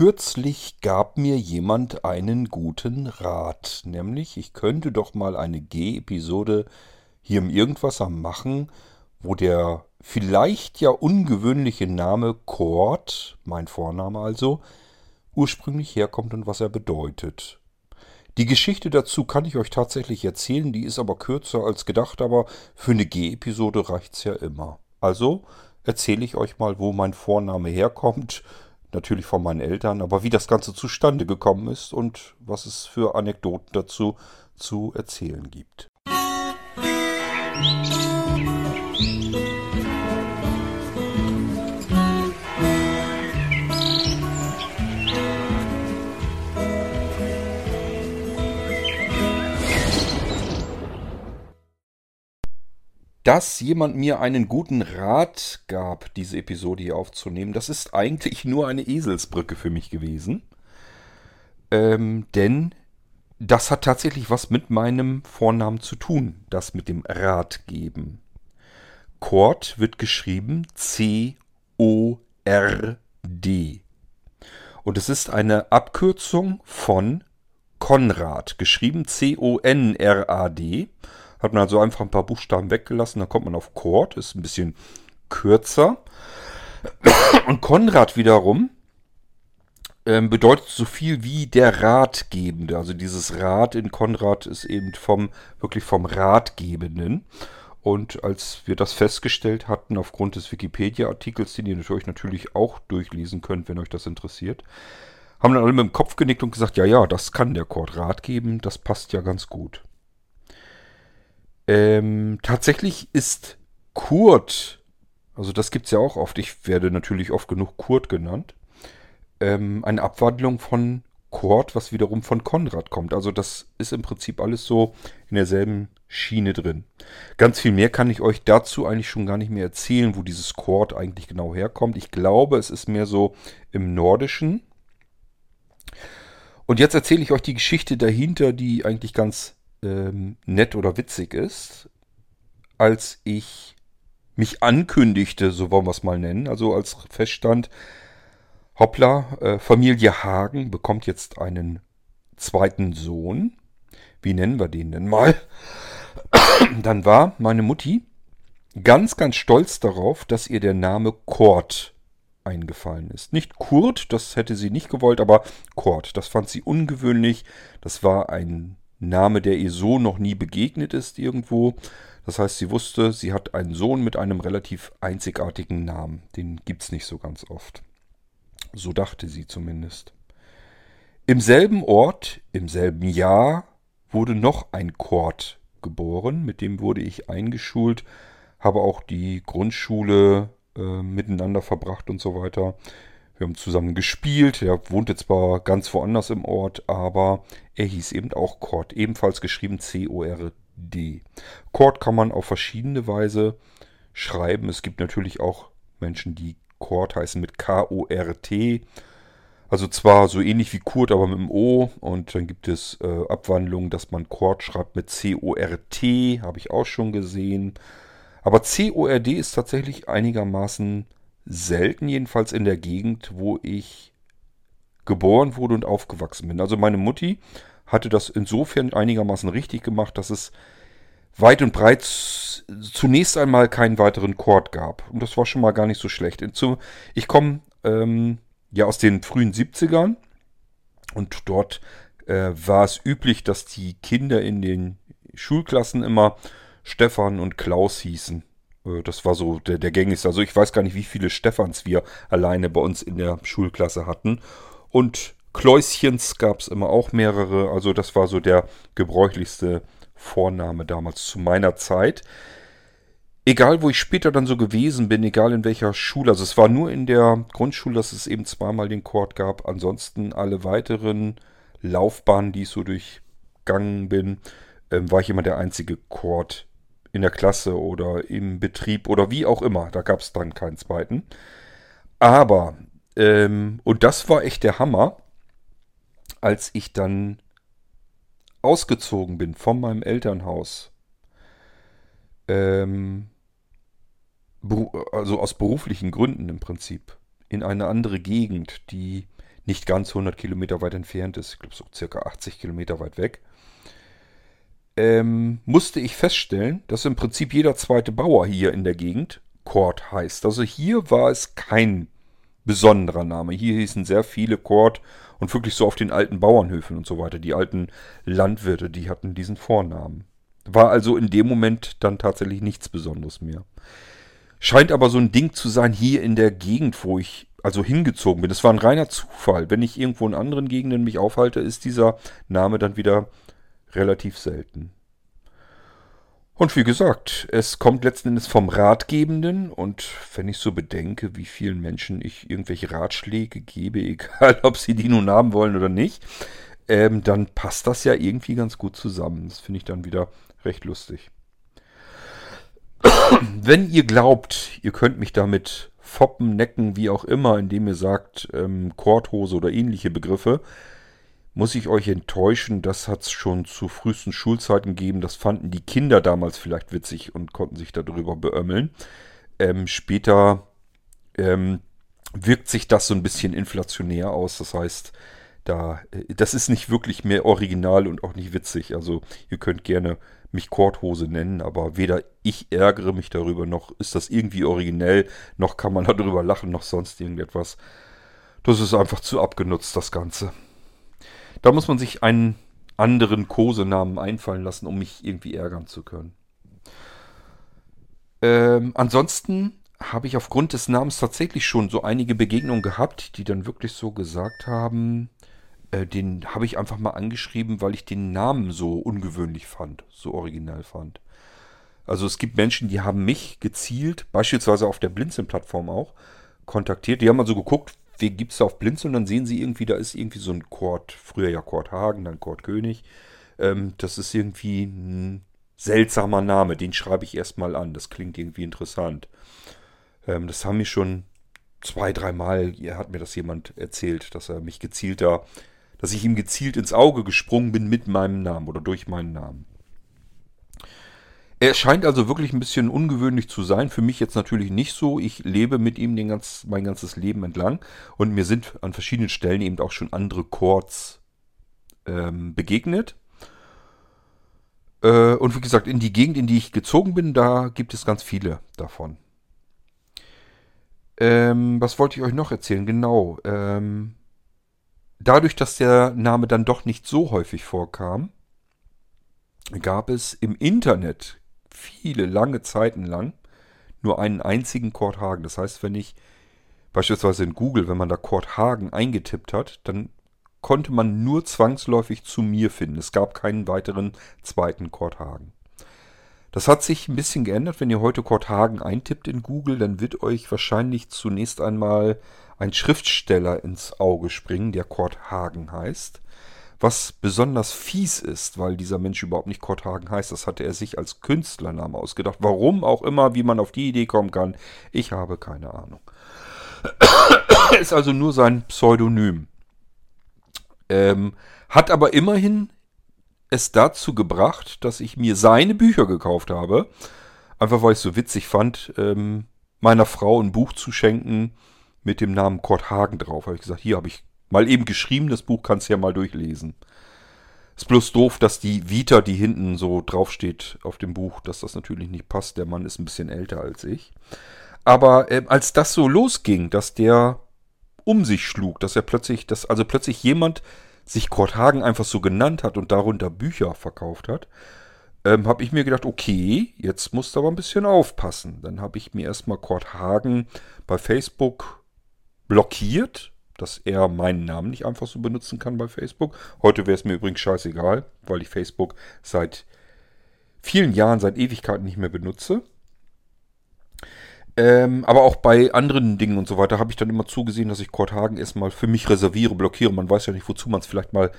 Kürzlich gab mir jemand einen guten Rat, nämlich ich könnte doch mal eine G-Episode hier im Irgendwasser machen, wo der vielleicht ja ungewöhnliche Name Kord, mein Vorname also, ursprünglich herkommt und was er bedeutet. Die Geschichte dazu kann ich euch tatsächlich erzählen, die ist aber kürzer als gedacht, aber für eine G-Episode reicht's ja immer. Also erzähle ich euch mal, wo mein Vorname herkommt natürlich von meinen Eltern, aber wie das Ganze zustande gekommen ist und was es für Anekdoten dazu zu erzählen gibt. Dass jemand mir einen guten Rat gab, diese Episode hier aufzunehmen, das ist eigentlich nur eine Eselsbrücke für mich gewesen. Ähm, denn das hat tatsächlich was mit meinem Vornamen zu tun, das mit dem Rat geben. Kord wird geschrieben C-O-R-D. Und es ist eine Abkürzung von Konrad, geschrieben C-O-N-R-A-D. Hat man also einfach ein paar Buchstaben weggelassen, dann kommt man auf Chord, ist ein bisschen kürzer. Und Konrad wiederum ähm, bedeutet so viel wie der Ratgebende. Also dieses Rat in Konrad ist eben vom, wirklich vom Ratgebenden. Und als wir das festgestellt hatten, aufgrund des Wikipedia-Artikels, den ihr natürlich natürlich auch durchlesen könnt, wenn euch das interessiert, haben dann alle mit dem Kopf genickt und gesagt, ja, ja, das kann der Chord Rat geben, das passt ja ganz gut. Ähm, tatsächlich ist Kurt, also das gibt es ja auch oft, ich werde natürlich oft genug Kurt genannt, ähm, eine Abwandlung von Kurt, was wiederum von Konrad kommt. Also das ist im Prinzip alles so in derselben Schiene drin. Ganz viel mehr kann ich euch dazu eigentlich schon gar nicht mehr erzählen, wo dieses Kord eigentlich genau herkommt. Ich glaube, es ist mehr so im Nordischen. Und jetzt erzähle ich euch die Geschichte dahinter, die eigentlich ganz ähm, nett oder witzig ist, als ich mich ankündigte, so wollen wir es mal nennen, also als feststand, hoppla, äh, Familie Hagen bekommt jetzt einen zweiten Sohn. Wie nennen wir den denn mal? Dann war meine Mutti ganz, ganz stolz darauf, dass ihr der Name Kurt eingefallen ist. Nicht Kurt, das hätte sie nicht gewollt, aber Kurt, das fand sie ungewöhnlich. Das war ein Name, der ihr so noch nie begegnet ist irgendwo. Das heißt, sie wusste, sie hat einen Sohn mit einem relativ einzigartigen Namen. Den gibt es nicht so ganz oft. So dachte sie zumindest. Im selben Ort, im selben Jahr, wurde noch ein Kord geboren. Mit dem wurde ich eingeschult, habe auch die Grundschule äh, miteinander verbracht und so weiter. Wir haben zusammen gespielt. Er wohnte zwar ganz woanders im Ort, aber er hieß eben auch Cord. Ebenfalls geschrieben C-O-R-D. Cord kann man auf verschiedene Weise schreiben. Es gibt natürlich auch Menschen, die Cord heißen mit K-O-R-T. Also zwar so ähnlich wie Kurt, aber mit dem O. Und dann gibt es äh, Abwandlungen, dass man Cord schreibt mit C-O-R-T. Habe ich auch schon gesehen. Aber C-O-R-D ist tatsächlich einigermaßen selten, jedenfalls in der Gegend, wo ich geboren wurde und aufgewachsen bin. Also meine Mutti hatte das insofern einigermaßen richtig gemacht, dass es weit und breit zunächst einmal keinen weiteren Chord gab. Und das war schon mal gar nicht so schlecht. Ich komme ähm, ja aus den frühen 70ern und dort äh, war es üblich, dass die Kinder in den Schulklassen immer Stefan und Klaus hießen. Äh, das war so der, der gängigste. Also ich weiß gar nicht, wie viele Stefans wir alleine bei uns in der Schulklasse hatten. Und Kläuschens gab es immer auch mehrere. Also das war so der gebräuchlichste Vorname damals zu meiner Zeit. Egal, wo ich später dann so gewesen bin, egal in welcher Schule, also es war nur in der Grundschule, dass es eben zweimal den Chord gab. Ansonsten alle weiteren Laufbahnen, die ich so durchgangen bin, ähm, war ich immer der einzige Chord in der Klasse oder im Betrieb oder wie auch immer. Da gab es dann keinen zweiten. Aber, ähm, und das war echt der Hammer, als ich dann ausgezogen bin von meinem Elternhaus. Ähm, also aus beruflichen Gründen im Prinzip. In eine andere Gegend, die nicht ganz 100 Kilometer weit entfernt ist. Ich glaube so circa 80 Kilometer weit weg. Ähm, musste ich feststellen, dass im Prinzip jeder zweite Bauer hier in der Gegend Kord heißt. Also hier war es kein besonderer Name. Hier hießen sehr viele Kord und wirklich so auf den alten Bauernhöfen und so weiter. Die alten Landwirte, die hatten diesen Vornamen. War also in dem Moment dann tatsächlich nichts Besonderes mehr. Scheint aber so ein Ding zu sein hier in der Gegend, wo ich also hingezogen bin. Es war ein reiner Zufall. Wenn ich irgendwo in anderen Gegenden mich aufhalte, ist dieser Name dann wieder relativ selten. Und wie gesagt, es kommt letzten Endes vom Ratgebenden und wenn ich so bedenke, wie vielen Menschen ich irgendwelche Ratschläge gebe, egal ob sie die nun haben wollen oder nicht, ähm, dann passt das ja irgendwie ganz gut zusammen. Das finde ich dann wieder recht lustig. Wenn ihr glaubt, ihr könnt mich damit foppen, necken, wie auch immer, indem ihr sagt, ähm, Korthose oder ähnliche Begriffe, muss ich euch enttäuschen, das hat es schon zu frühesten Schulzeiten gegeben. Das fanden die Kinder damals vielleicht witzig und konnten sich darüber beömmeln. Ähm, später ähm, wirkt sich das so ein bisschen inflationär aus. Das heißt, da, äh, das ist nicht wirklich mehr original und auch nicht witzig. Also ihr könnt gerne mich Korthose nennen, aber weder ich ärgere mich darüber, noch ist das irgendwie originell, noch kann man darüber lachen, noch sonst irgendetwas. Das ist einfach zu abgenutzt, das Ganze. Da muss man sich einen anderen Kosenamen einfallen lassen, um mich irgendwie ärgern zu können. Ähm, ansonsten habe ich aufgrund des Namens tatsächlich schon so einige Begegnungen gehabt, die dann wirklich so gesagt haben, äh, den habe ich einfach mal angeschrieben, weil ich den Namen so ungewöhnlich fand, so original fand. Also es gibt Menschen, die haben mich gezielt, beispielsweise auf der Blinzeln-Plattform auch, kontaktiert. Die haben also geguckt, wen gibt es auf Blinzeln dann sehen sie irgendwie, da ist irgendwie so ein Kord, früher ja Kord Hagen, dann Kord König. Ähm, das ist irgendwie ein seltsamer Name, den schreibe ich erstmal an. Das klingt irgendwie interessant. Ähm, das haben mir schon zwei, dreimal, hat mir das jemand erzählt, dass er mich gezielt da, dass ich ihm gezielt ins Auge gesprungen bin mit meinem Namen oder durch meinen Namen. Er scheint also wirklich ein bisschen ungewöhnlich zu sein. Für mich jetzt natürlich nicht so. Ich lebe mit ihm den ganz, mein ganzes Leben entlang. Und mir sind an verschiedenen Stellen eben auch schon andere Chords ähm, begegnet. Äh, und wie gesagt, in die Gegend, in die ich gezogen bin, da gibt es ganz viele davon. Ähm, was wollte ich euch noch erzählen? Genau. Ähm, dadurch, dass der Name dann doch nicht so häufig vorkam, gab es im Internet viele lange Zeiten lang nur einen einzigen Kurt Hagen. Das heißt, wenn ich beispielsweise in Google, wenn man da Kurt Hagen eingetippt hat, dann konnte man nur zwangsläufig zu mir finden. Es gab keinen weiteren zweiten Kurt Hagen. Das hat sich ein bisschen geändert. Wenn ihr heute Kurt Hagen eintippt in Google, dann wird euch wahrscheinlich zunächst einmal ein Schriftsteller ins Auge springen, der Kurt Hagen heißt. Was besonders fies ist, weil dieser Mensch überhaupt nicht Kurt Hagen heißt, das hatte er sich als Künstlernamen ausgedacht. Warum auch immer, wie man auf die Idee kommen kann, ich habe keine Ahnung. ist also nur sein Pseudonym. Ähm, hat aber immerhin es dazu gebracht, dass ich mir seine Bücher gekauft habe. Einfach weil ich es so witzig fand, ähm, meiner Frau ein Buch zu schenken mit dem Namen Kurt Hagen drauf. Habe ich gesagt, hier habe ich Mal eben geschrieben, das Buch kannst du ja mal durchlesen. Ist bloß doof, dass die Vita, die hinten so draufsteht auf dem Buch, dass das natürlich nicht passt. Der Mann ist ein bisschen älter als ich. Aber äh, als das so losging, dass der um sich schlug, dass er plötzlich, dass also plötzlich jemand sich Kurt Hagen einfach so genannt hat und darunter Bücher verkauft hat, ähm, habe ich mir gedacht, okay, jetzt musst du aber ein bisschen aufpassen. Dann habe ich mir erstmal Kurt Hagen bei Facebook blockiert dass er meinen Namen nicht einfach so benutzen kann bei Facebook. Heute wäre es mir übrigens scheißegal, weil ich Facebook seit vielen Jahren, seit Ewigkeiten nicht mehr benutze. Ähm, aber auch bei anderen Dingen und so weiter habe ich dann immer zugesehen, dass ich Kurt Hagen erstmal für mich reserviere, blockiere. Man weiß ja nicht, wozu man es vielleicht mal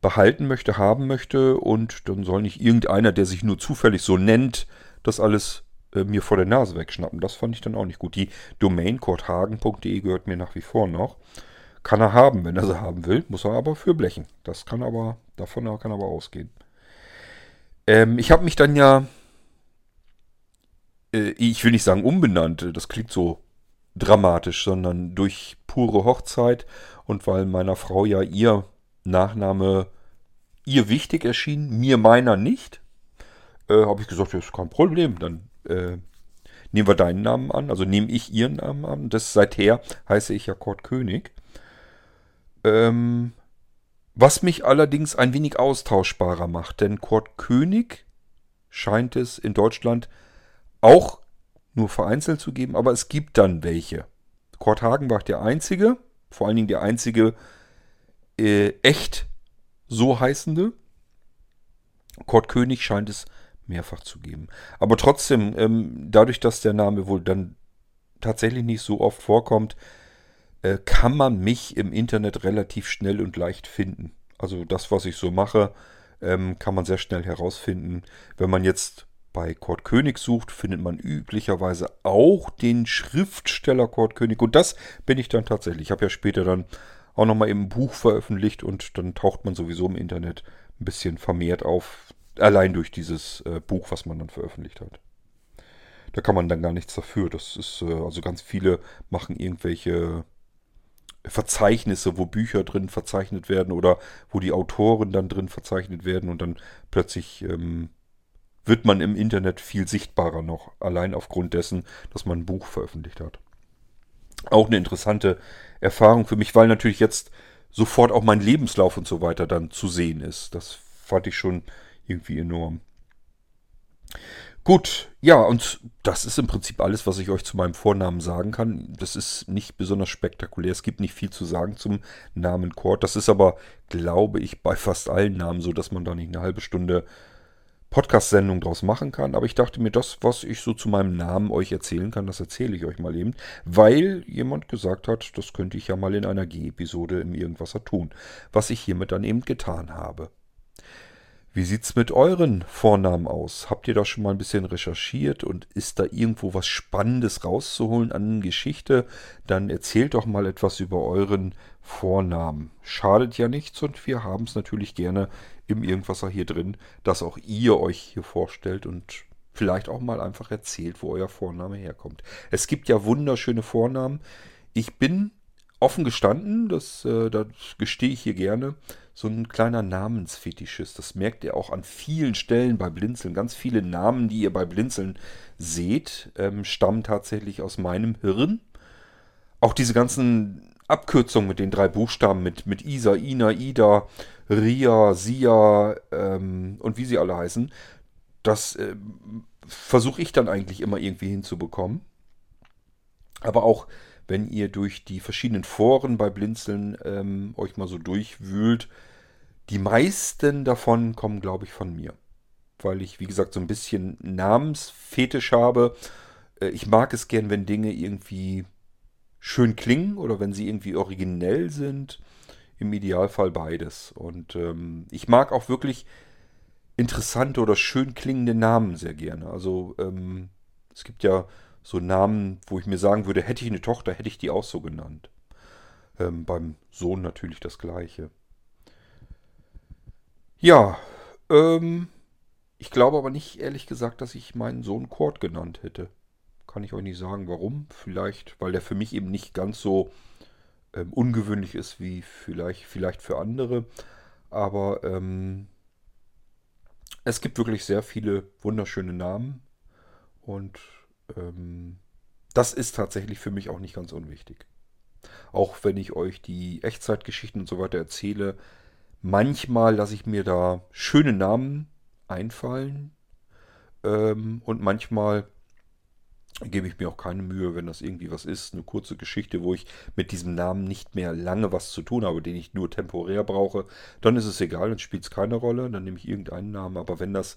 behalten möchte, haben möchte. Und dann soll nicht irgendeiner, der sich nur zufällig so nennt, das alles äh, mir vor der Nase wegschnappen. Das fand ich dann auch nicht gut. Die Domain kurthagen.de gehört mir nach wie vor noch. Kann er haben, wenn er sie haben will, muss er aber für blechen. Das kann aber, davon kann aber ausgehen. Ähm, ich habe mich dann ja, äh, ich will nicht sagen umbenannt, das klingt so dramatisch, sondern durch pure Hochzeit und weil meiner Frau ja ihr Nachname ihr wichtig erschien, mir meiner nicht, äh, habe ich gesagt, das ist kein Problem, dann äh, nehmen wir deinen Namen an, also nehme ich ihren Namen an. Das seither heiße ich ja Kurt König. Ähm, was mich allerdings ein wenig austauschbarer macht, denn Kurt König scheint es in Deutschland auch nur vereinzelt zu geben, aber es gibt dann welche. Kurt Hagen war der einzige, vor allen Dingen der einzige äh, echt so heißende. Kurt König scheint es mehrfach zu geben. Aber trotzdem, ähm, dadurch, dass der Name wohl dann tatsächlich nicht so oft vorkommt, äh, kann man mich im Internet relativ schnell und leicht finden. Also das, was ich so mache, ähm, kann man sehr schnell herausfinden. Wenn man jetzt bei Kurt König sucht, findet man üblicherweise auch den Schriftsteller Kurt König. Und das bin ich dann tatsächlich. Ich habe ja später dann auch nochmal im Buch veröffentlicht und dann taucht man sowieso im Internet ein bisschen vermehrt auf. Allein durch dieses äh, Buch, was man dann veröffentlicht hat. Da kann man dann gar nichts dafür. Das ist, äh, also ganz viele machen irgendwelche Verzeichnisse, wo Bücher drin verzeichnet werden oder wo die Autoren dann drin verzeichnet werden und dann plötzlich ähm, wird man im Internet viel sichtbarer noch, allein aufgrund dessen, dass man ein Buch veröffentlicht hat. Auch eine interessante Erfahrung für mich, weil natürlich jetzt sofort auch mein Lebenslauf und so weiter dann zu sehen ist. Das fand ich schon irgendwie enorm. Gut, ja, und das ist im Prinzip alles, was ich euch zu meinem Vornamen sagen kann. Das ist nicht besonders spektakulär. Es gibt nicht viel zu sagen zum Namen Kurt. Das ist aber, glaube ich, bei fast allen Namen so, dass man da nicht eine halbe Stunde Podcast-Sendung draus machen kann. Aber ich dachte mir, das, was ich so zu meinem Namen euch erzählen kann, das erzähle ich euch mal eben, weil jemand gesagt hat, das könnte ich ja mal in einer G-Episode im Irgendwasser tun, was ich hiermit dann eben getan habe. Wie sieht's mit euren Vornamen aus? Habt ihr da schon mal ein bisschen recherchiert und ist da irgendwo was Spannendes rauszuholen an Geschichte? Dann erzählt doch mal etwas über euren Vornamen. Schadet ja nichts und wir haben es natürlich gerne im Irgendwasser hier drin, dass auch ihr euch hier vorstellt und vielleicht auch mal einfach erzählt, wo euer Vorname herkommt. Es gibt ja wunderschöne Vornamen. Ich bin offen gestanden, das, äh, das gestehe ich hier gerne, so ein kleiner Namensfetischist. Das merkt ihr auch an vielen Stellen bei Blinzeln. Ganz viele Namen, die ihr bei Blinzeln seht, ähm, stammen tatsächlich aus meinem Hirn. Auch diese ganzen Abkürzungen mit den drei Buchstaben, mit, mit Isa, Ina, Ida, Ria, Sia ähm, und wie sie alle heißen, das äh, versuche ich dann eigentlich immer irgendwie hinzubekommen. Aber auch wenn ihr durch die verschiedenen Foren bei Blinzeln ähm, euch mal so durchwühlt. Die meisten davon kommen, glaube ich, von mir. Weil ich, wie gesagt, so ein bisschen Namensfetisch habe. Äh, ich mag es gern, wenn Dinge irgendwie schön klingen oder wenn sie irgendwie originell sind. Im Idealfall beides. Und ähm, ich mag auch wirklich interessante oder schön klingende Namen sehr gerne. Also ähm, es gibt ja so Namen, wo ich mir sagen würde, hätte ich eine Tochter, hätte ich die auch so genannt. Ähm, beim Sohn natürlich das gleiche. Ja, ähm, ich glaube aber nicht, ehrlich gesagt, dass ich meinen Sohn Kurt genannt hätte. Kann ich euch nicht sagen, warum. Vielleicht, weil der für mich eben nicht ganz so ähm, ungewöhnlich ist wie vielleicht, vielleicht für andere. Aber ähm, es gibt wirklich sehr viele wunderschöne Namen. Und ähm, das ist tatsächlich für mich auch nicht ganz unwichtig. Auch wenn ich euch die Echtzeitgeschichten und so weiter erzähle, manchmal lasse ich mir da schöne Namen einfallen ähm, und manchmal gebe ich mir auch keine Mühe, wenn das irgendwie was ist, eine kurze Geschichte, wo ich mit diesem Namen nicht mehr lange was zu tun habe, den ich nur temporär brauche, dann ist es egal, dann spielt es keine Rolle, dann nehme ich irgendeinen Namen, aber wenn das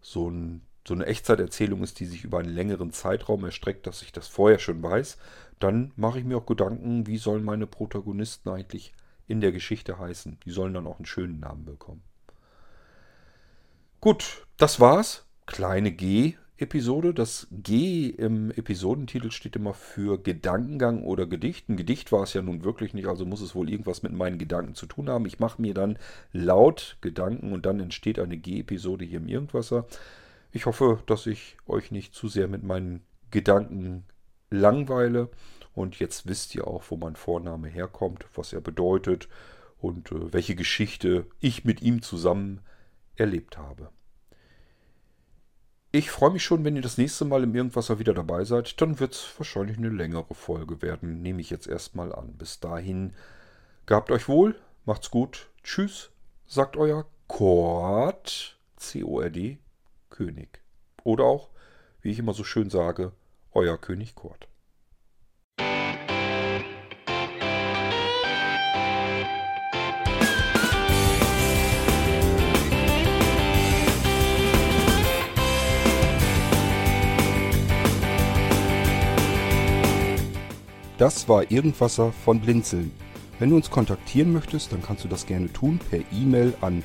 so ein so eine Echtzeiterzählung ist, die sich über einen längeren Zeitraum erstreckt, dass ich das vorher schon weiß, dann mache ich mir auch Gedanken, wie sollen meine Protagonisten eigentlich in der Geschichte heißen. Die sollen dann auch einen schönen Namen bekommen. Gut, das war's. Kleine G-Episode. Das G im Episodentitel steht immer für Gedankengang oder Gedicht. Ein Gedicht war es ja nun wirklich nicht, also muss es wohl irgendwas mit meinen Gedanken zu tun haben. Ich mache mir dann laut Gedanken und dann entsteht eine G-Episode hier im Irgendwasser. Ich hoffe, dass ich euch nicht zu sehr mit meinen Gedanken langweile Und jetzt wisst ihr auch, wo mein Vorname herkommt, was er bedeutet und äh, welche Geschichte ich mit ihm zusammen erlebt habe. Ich freue mich schon, wenn ihr das nächste Mal im Irgendwasser wieder dabei seid. Dann wird es wahrscheinlich eine längere Folge werden. Nehme ich jetzt erstmal an. Bis dahin, gehabt euch wohl, macht's gut. Tschüss, sagt euer Kord, C-O-R-D, König. Oder auch, wie ich immer so schön sage, euer König Kord. Das war Irgendwasser von Blinzeln. Wenn du uns kontaktieren möchtest, dann kannst du das gerne tun per E-Mail an